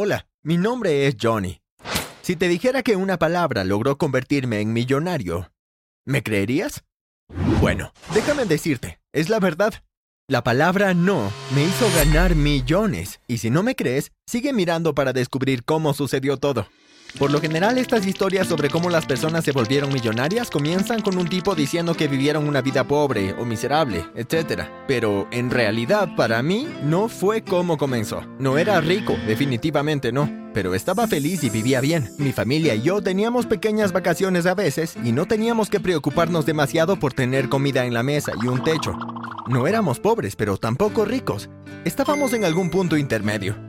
Hola, mi nombre es Johnny. Si te dijera que una palabra logró convertirme en millonario, ¿me creerías? Bueno, déjame decirte, es la verdad. La palabra no me hizo ganar millones, y si no me crees, sigue mirando para descubrir cómo sucedió todo. Por lo general, estas historias sobre cómo las personas se volvieron millonarias comienzan con un tipo diciendo que vivieron una vida pobre o miserable, etc. Pero en realidad, para mí, no fue como comenzó. No era rico, definitivamente no. Pero estaba feliz y vivía bien. Mi familia y yo teníamos pequeñas vacaciones a veces y no teníamos que preocuparnos demasiado por tener comida en la mesa y un techo. No éramos pobres, pero tampoco ricos. Estábamos en algún punto intermedio.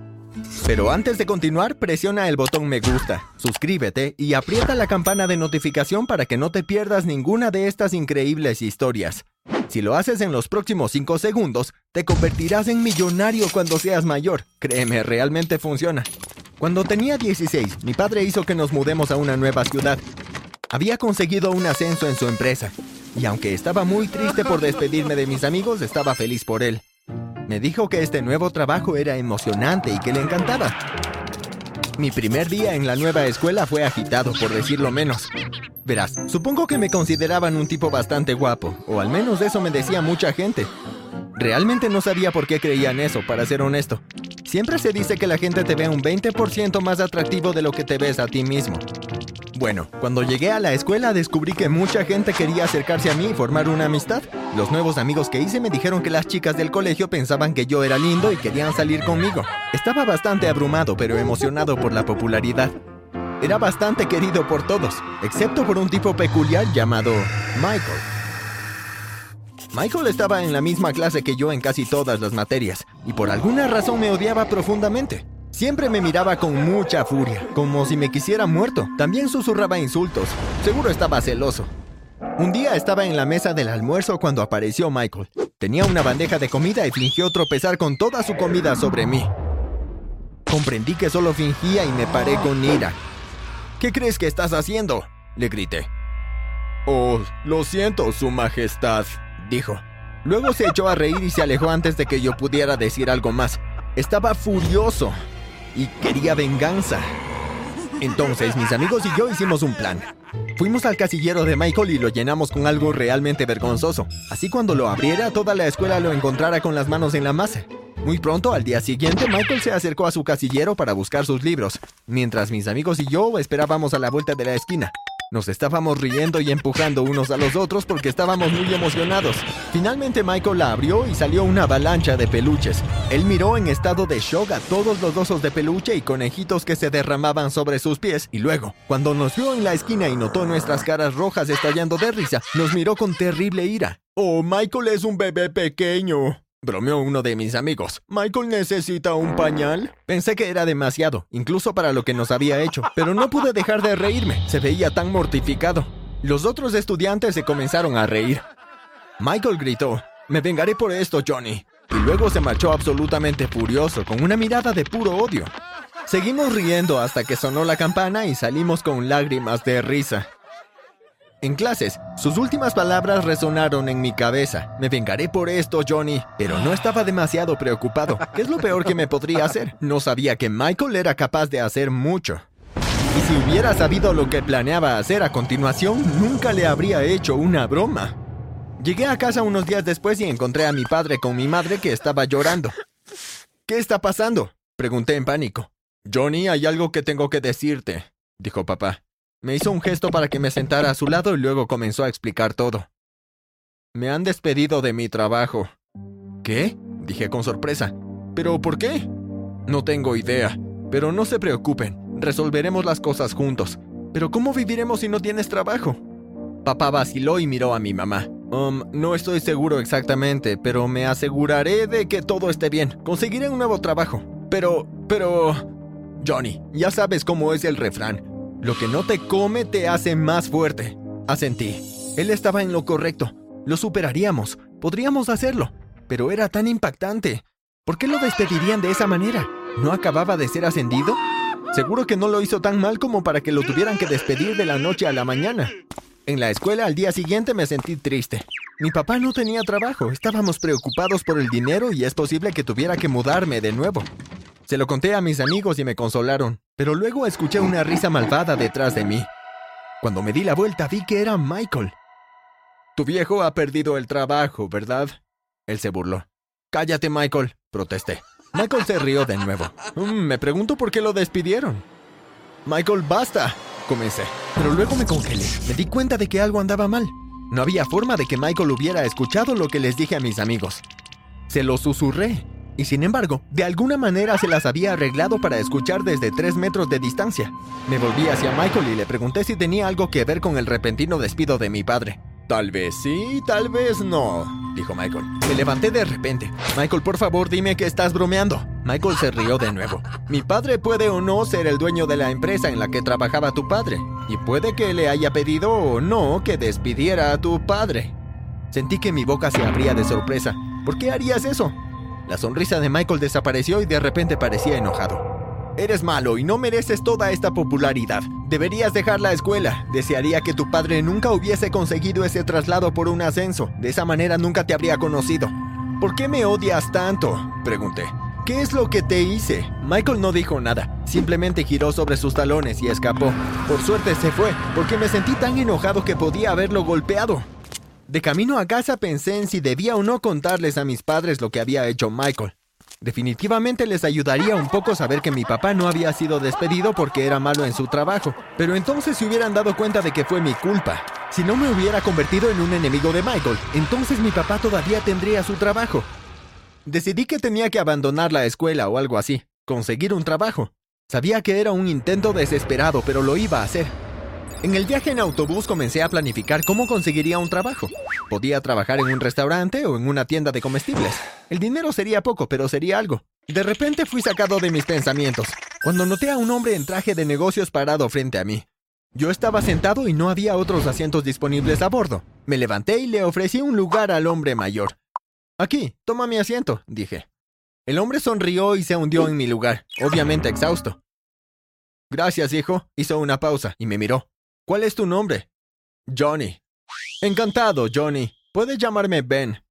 Pero antes de continuar, presiona el botón me gusta, suscríbete y aprieta la campana de notificación para que no te pierdas ninguna de estas increíbles historias. Si lo haces en los próximos 5 segundos, te convertirás en millonario cuando seas mayor. Créeme, realmente funciona. Cuando tenía 16, mi padre hizo que nos mudemos a una nueva ciudad. Había conseguido un ascenso en su empresa, y aunque estaba muy triste por despedirme de mis amigos, estaba feliz por él. Me dijo que este nuevo trabajo era emocionante y que le encantaba. Mi primer día en la nueva escuela fue agitado, por decirlo menos. Verás, supongo que me consideraban un tipo bastante guapo, o al menos eso me decía mucha gente. Realmente no sabía por qué creían eso, para ser honesto. Siempre se dice que la gente te ve un 20% más atractivo de lo que te ves a ti mismo. Bueno, cuando llegué a la escuela descubrí que mucha gente quería acercarse a mí y formar una amistad. Los nuevos amigos que hice me dijeron que las chicas del colegio pensaban que yo era lindo y querían salir conmigo. Estaba bastante abrumado pero emocionado por la popularidad. Era bastante querido por todos, excepto por un tipo peculiar llamado Michael. Michael estaba en la misma clase que yo en casi todas las materias, y por alguna razón me odiaba profundamente. Siempre me miraba con mucha furia, como si me quisiera muerto. También susurraba insultos. Seguro estaba celoso. Un día estaba en la mesa del almuerzo cuando apareció Michael. Tenía una bandeja de comida y fingió tropezar con toda su comida sobre mí. Comprendí que solo fingía y me paré con ira. ¿Qué crees que estás haciendo? Le grité. Oh, lo siento, Su Majestad, dijo. Luego se echó a reír y se alejó antes de que yo pudiera decir algo más. Estaba furioso y quería venganza. Entonces mis amigos y yo hicimos un plan. Fuimos al casillero de Michael y lo llenamos con algo realmente vergonzoso. Así cuando lo abriera, toda la escuela lo encontrara con las manos en la masa. Muy pronto, al día siguiente, Michael se acercó a su casillero para buscar sus libros, mientras mis amigos y yo esperábamos a la vuelta de la esquina. Nos estábamos riendo y empujando unos a los otros porque estábamos muy emocionados. Finalmente Michael la abrió y salió una avalancha de peluches. Él miró en estado de shock a todos los osos de peluche y conejitos que se derramaban sobre sus pies y luego, cuando nos vio en la esquina y notó nuestras caras rojas estallando de risa, nos miró con terrible ira. Oh, Michael es un bebé pequeño. Bromeó uno de mis amigos. ¿Michael necesita un pañal? Pensé que era demasiado, incluso para lo que nos había hecho, pero no pude dejar de reírme. Se veía tan mortificado. Los otros estudiantes se comenzaron a reír. Michael gritó, Me vengaré por esto, Johnny. Y luego se marchó absolutamente furioso, con una mirada de puro odio. Seguimos riendo hasta que sonó la campana y salimos con lágrimas de risa. En clases, sus últimas palabras resonaron en mi cabeza. Me vengaré por esto, Johnny. Pero no estaba demasiado preocupado. ¿Qué es lo peor que me podría hacer? No sabía que Michael era capaz de hacer mucho. Y si hubiera sabido lo que planeaba hacer a continuación, nunca le habría hecho una broma. Llegué a casa unos días después y encontré a mi padre con mi madre que estaba llorando. ¿Qué está pasando? Pregunté en pánico. Johnny, hay algo que tengo que decirte, dijo papá. Me hizo un gesto para que me sentara a su lado y luego comenzó a explicar todo. Me han despedido de mi trabajo. ¿Qué? dije con sorpresa. ¿Pero por qué? No tengo idea. Pero no se preocupen, resolveremos las cosas juntos. ¿Pero cómo viviremos si no tienes trabajo? Papá vaciló y miró a mi mamá. Um, no estoy seguro exactamente, pero me aseguraré de que todo esté bien. Conseguiré un nuevo trabajo. Pero, pero... Johnny, ya sabes cómo es el refrán. Lo que no te come te hace más fuerte. Asentí. Él estaba en lo correcto. Lo superaríamos. Podríamos hacerlo. Pero era tan impactante. ¿Por qué lo despedirían de esa manera? ¿No acababa de ser ascendido? Seguro que no lo hizo tan mal como para que lo tuvieran que despedir de la noche a la mañana. En la escuela al día siguiente me sentí triste. Mi papá no tenía trabajo, estábamos preocupados por el dinero y es posible que tuviera que mudarme de nuevo. Se lo conté a mis amigos y me consolaron, pero luego escuché una risa malvada detrás de mí. Cuando me di la vuelta vi que era Michael. Tu viejo ha perdido el trabajo, ¿verdad? Él se burló. Cállate, Michael, protesté. Michael se rió de nuevo. Mm, me pregunto por qué lo despidieron. Michael, basta, comencé. Pero luego me congelé. Me di cuenta de que algo andaba mal. No había forma de que Michael hubiera escuchado lo que les dije a mis amigos. Se lo susurré. Y sin embargo, de alguna manera se las había arreglado para escuchar desde tres metros de distancia. Me volví hacia Michael y le pregunté si tenía algo que ver con el repentino despido de mi padre. Tal vez sí, tal vez no, dijo Michael. Me levanté de repente. Michael, por favor, dime que estás bromeando. Michael se rió de nuevo. Mi padre puede o no ser el dueño de la empresa en la que trabajaba tu padre. Y puede que le haya pedido o no que despidiera a tu padre. Sentí que mi boca se abría de sorpresa. ¿Por qué harías eso? La sonrisa de Michael desapareció y de repente parecía enojado. Eres malo y no mereces toda esta popularidad. Deberías dejar la escuela. Desearía que tu padre nunca hubiese conseguido ese traslado por un ascenso. De esa manera nunca te habría conocido. ¿Por qué me odias tanto? Pregunté. ¿Qué es lo que te hice? Michael no dijo nada, simplemente giró sobre sus talones y escapó. Por suerte se fue, porque me sentí tan enojado que podía haberlo golpeado. De camino a casa pensé en si debía o no contarles a mis padres lo que había hecho Michael. Definitivamente les ayudaría un poco saber que mi papá no había sido despedido porque era malo en su trabajo, pero entonces se hubieran dado cuenta de que fue mi culpa. Si no me hubiera convertido en un enemigo de Michael, entonces mi papá todavía tendría su trabajo. Decidí que tenía que abandonar la escuela o algo así, conseguir un trabajo. Sabía que era un intento desesperado, pero lo iba a hacer. En el viaje en autobús comencé a planificar cómo conseguiría un trabajo. Podía trabajar en un restaurante o en una tienda de comestibles. El dinero sería poco, pero sería algo. De repente fui sacado de mis pensamientos, cuando noté a un hombre en traje de negocios parado frente a mí. Yo estaba sentado y no había otros asientos disponibles a bordo. Me levanté y le ofrecí un lugar al hombre mayor. Aquí, toma mi asiento, dije. El hombre sonrió y se hundió en mi lugar, obviamente exhausto. Gracias, hijo. Hizo una pausa y me miró. ¿Cuál es tu nombre? Johnny. Encantado, Johnny. Puedes llamarme Ben.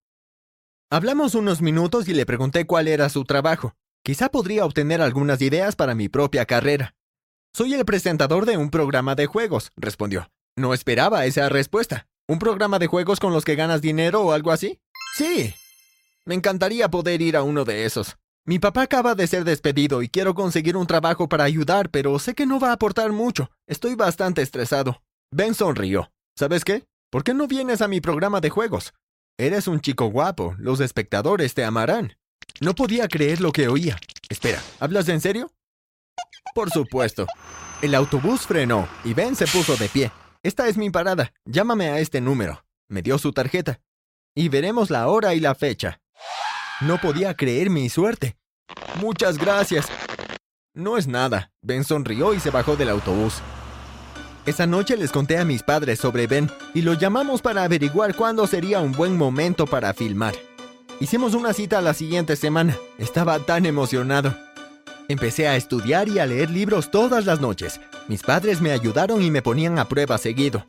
Hablamos unos minutos y le pregunté cuál era su trabajo. Quizá podría obtener algunas ideas para mi propia carrera. Soy el presentador de un programa de juegos, respondió. No esperaba esa respuesta. ¿Un programa de juegos con los que ganas dinero o algo así? Sí. Me encantaría poder ir a uno de esos. Mi papá acaba de ser despedido y quiero conseguir un trabajo para ayudar, pero sé que no va a aportar mucho. Estoy bastante estresado. Ben sonrió. ¿Sabes qué? ¿Por qué no vienes a mi programa de juegos? Eres un chico guapo, los espectadores te amarán. No podía creer lo que oía. Espera, ¿hablas en serio? Por supuesto. El autobús frenó y Ben se puso de pie. Esta es mi parada. Llámame a este número. Me dio su tarjeta. Y veremos la hora y la fecha. No podía creer mi suerte. Muchas gracias. No es nada. Ben sonrió y se bajó del autobús. Esa noche les conté a mis padres sobre Ben y lo llamamos para averiguar cuándo sería un buen momento para filmar. Hicimos una cita la siguiente semana. Estaba tan emocionado. Empecé a estudiar y a leer libros todas las noches. Mis padres me ayudaron y me ponían a prueba seguido.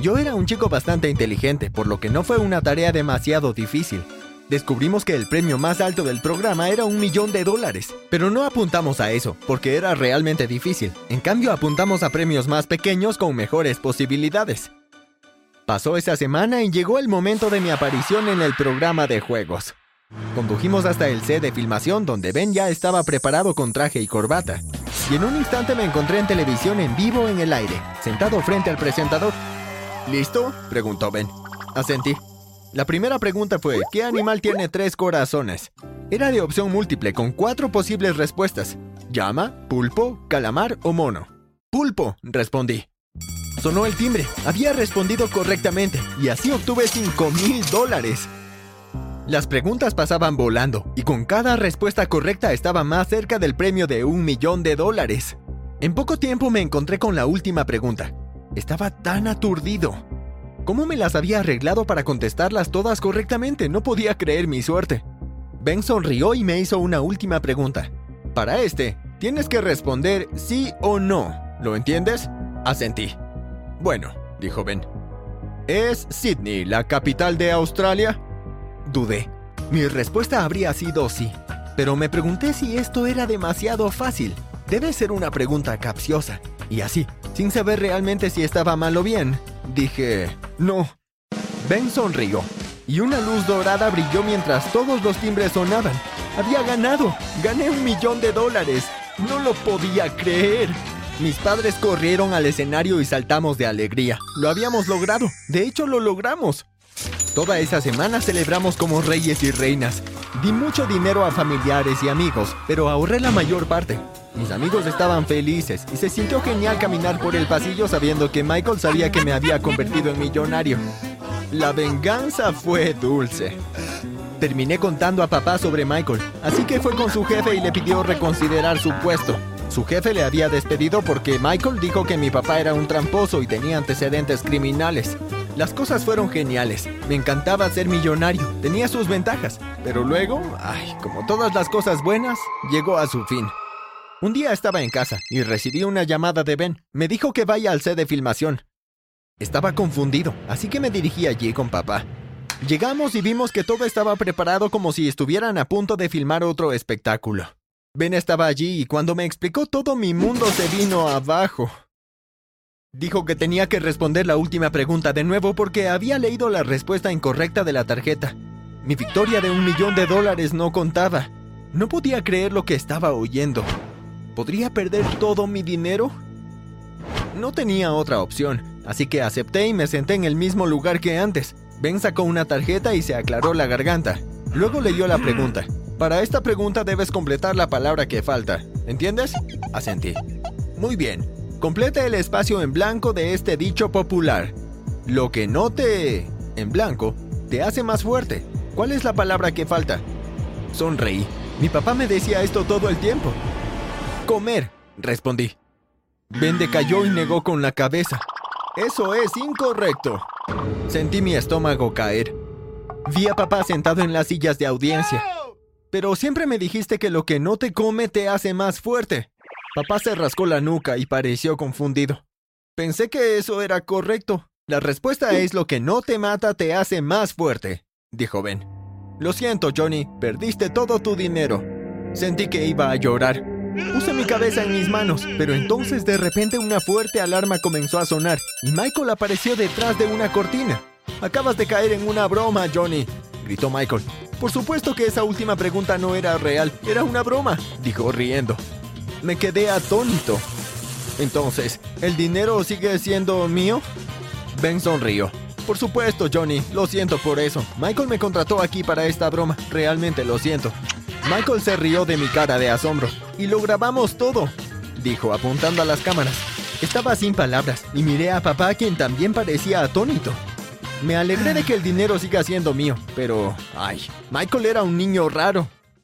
Yo era un chico bastante inteligente, por lo que no fue una tarea demasiado difícil descubrimos que el premio más alto del programa era un millón de dólares. Pero no apuntamos a eso, porque era realmente difícil. En cambio, apuntamos a premios más pequeños con mejores posibilidades. Pasó esa semana y llegó el momento de mi aparición en el programa de juegos. Condujimos hasta el set de filmación donde Ben ya estaba preparado con traje y corbata. Y en un instante me encontré en televisión en vivo en el aire, sentado frente al presentador. ¿Listo? preguntó Ben. Asentí. La primera pregunta fue, ¿qué animal tiene tres corazones? Era de opción múltiple con cuatro posibles respuestas. Llama, pulpo, calamar o mono. Pulpo, respondí. Sonó el timbre. Había respondido correctamente y así obtuve 5 mil dólares. Las preguntas pasaban volando y con cada respuesta correcta estaba más cerca del premio de un millón de dólares. En poco tiempo me encontré con la última pregunta. Estaba tan aturdido. ¿Cómo me las había arreglado para contestarlas todas correctamente? No podía creer mi suerte. Ben sonrió y me hizo una última pregunta. Para este, tienes que responder sí o no. ¿Lo entiendes? Asentí. Bueno, dijo Ben. ¿Es Sydney la capital de Australia? Dudé. Mi respuesta habría sido sí. Pero me pregunté si esto era demasiado fácil. Debe ser una pregunta capciosa. Y así, sin saber realmente si estaba mal o bien, dije, no. Ben sonrió, y una luz dorada brilló mientras todos los timbres sonaban. Había ganado. Gané un millón de dólares. No lo podía creer. Mis padres corrieron al escenario y saltamos de alegría. Lo habíamos logrado. De hecho, lo logramos. Toda esa semana celebramos como reyes y reinas. Di mucho dinero a familiares y amigos, pero ahorré la mayor parte. Mis amigos estaban felices y se sintió genial caminar por el pasillo sabiendo que Michael sabía que me había convertido en millonario. La venganza fue dulce. Terminé contando a papá sobre Michael, así que fue con su jefe y le pidió reconsiderar su puesto. Su jefe le había despedido porque Michael dijo que mi papá era un tramposo y tenía antecedentes criminales. Las cosas fueron geniales. Me encantaba ser millonario. Tenía sus ventajas. Pero luego, ay, como todas las cosas buenas, llegó a su fin. Un día estaba en casa y recibí una llamada de Ben. Me dijo que vaya al set de filmación. Estaba confundido, así que me dirigí allí con papá. Llegamos y vimos que todo estaba preparado como si estuvieran a punto de filmar otro espectáculo. Ben estaba allí y cuando me explicó todo mi mundo se vino abajo. Dijo que tenía que responder la última pregunta de nuevo porque había leído la respuesta incorrecta de la tarjeta. Mi victoria de un millón de dólares no contaba. No podía creer lo que estaba oyendo. ¿Podría perder todo mi dinero? No tenía otra opción, así que acepté y me senté en el mismo lugar que antes. Ben sacó una tarjeta y se aclaró la garganta. Luego leyó la pregunta. Para esta pregunta debes completar la palabra que falta. ¿Entiendes? Asentí. Muy bien. Completa el espacio en blanco de este dicho popular. Lo que no te... en blanco, te hace más fuerte. ¿Cuál es la palabra que falta? Sonreí. Mi papá me decía esto todo el tiempo. Comer, respondí. Ben decayó y negó con la cabeza. Eso es incorrecto. Sentí mi estómago caer. Vi a papá sentado en las sillas de audiencia. Pero siempre me dijiste que lo que no te come te hace más fuerte. Papá se rascó la nuca y pareció confundido. Pensé que eso era correcto. La respuesta es lo que no te mata te hace más fuerte, dijo Ben. Lo siento, Johnny, perdiste todo tu dinero. Sentí que iba a llorar. Puse mi cabeza en mis manos, pero entonces de repente una fuerte alarma comenzó a sonar y Michael apareció detrás de una cortina. Acabas de caer en una broma, Johnny, gritó Michael. Por supuesto que esa última pregunta no era real, era una broma, dijo riendo. Me quedé atónito. Entonces, ¿el dinero sigue siendo mío? Ben sonrió. Por supuesto, Johnny, lo siento por eso. Michael me contrató aquí para esta broma. Realmente lo siento. Michael se rió de mi cara de asombro. Y lo grabamos todo, dijo apuntando a las cámaras. Estaba sin palabras y miré a papá quien también parecía atónito. Me alegré de que el dinero siga siendo mío, pero... ¡Ay! Michael era un niño raro.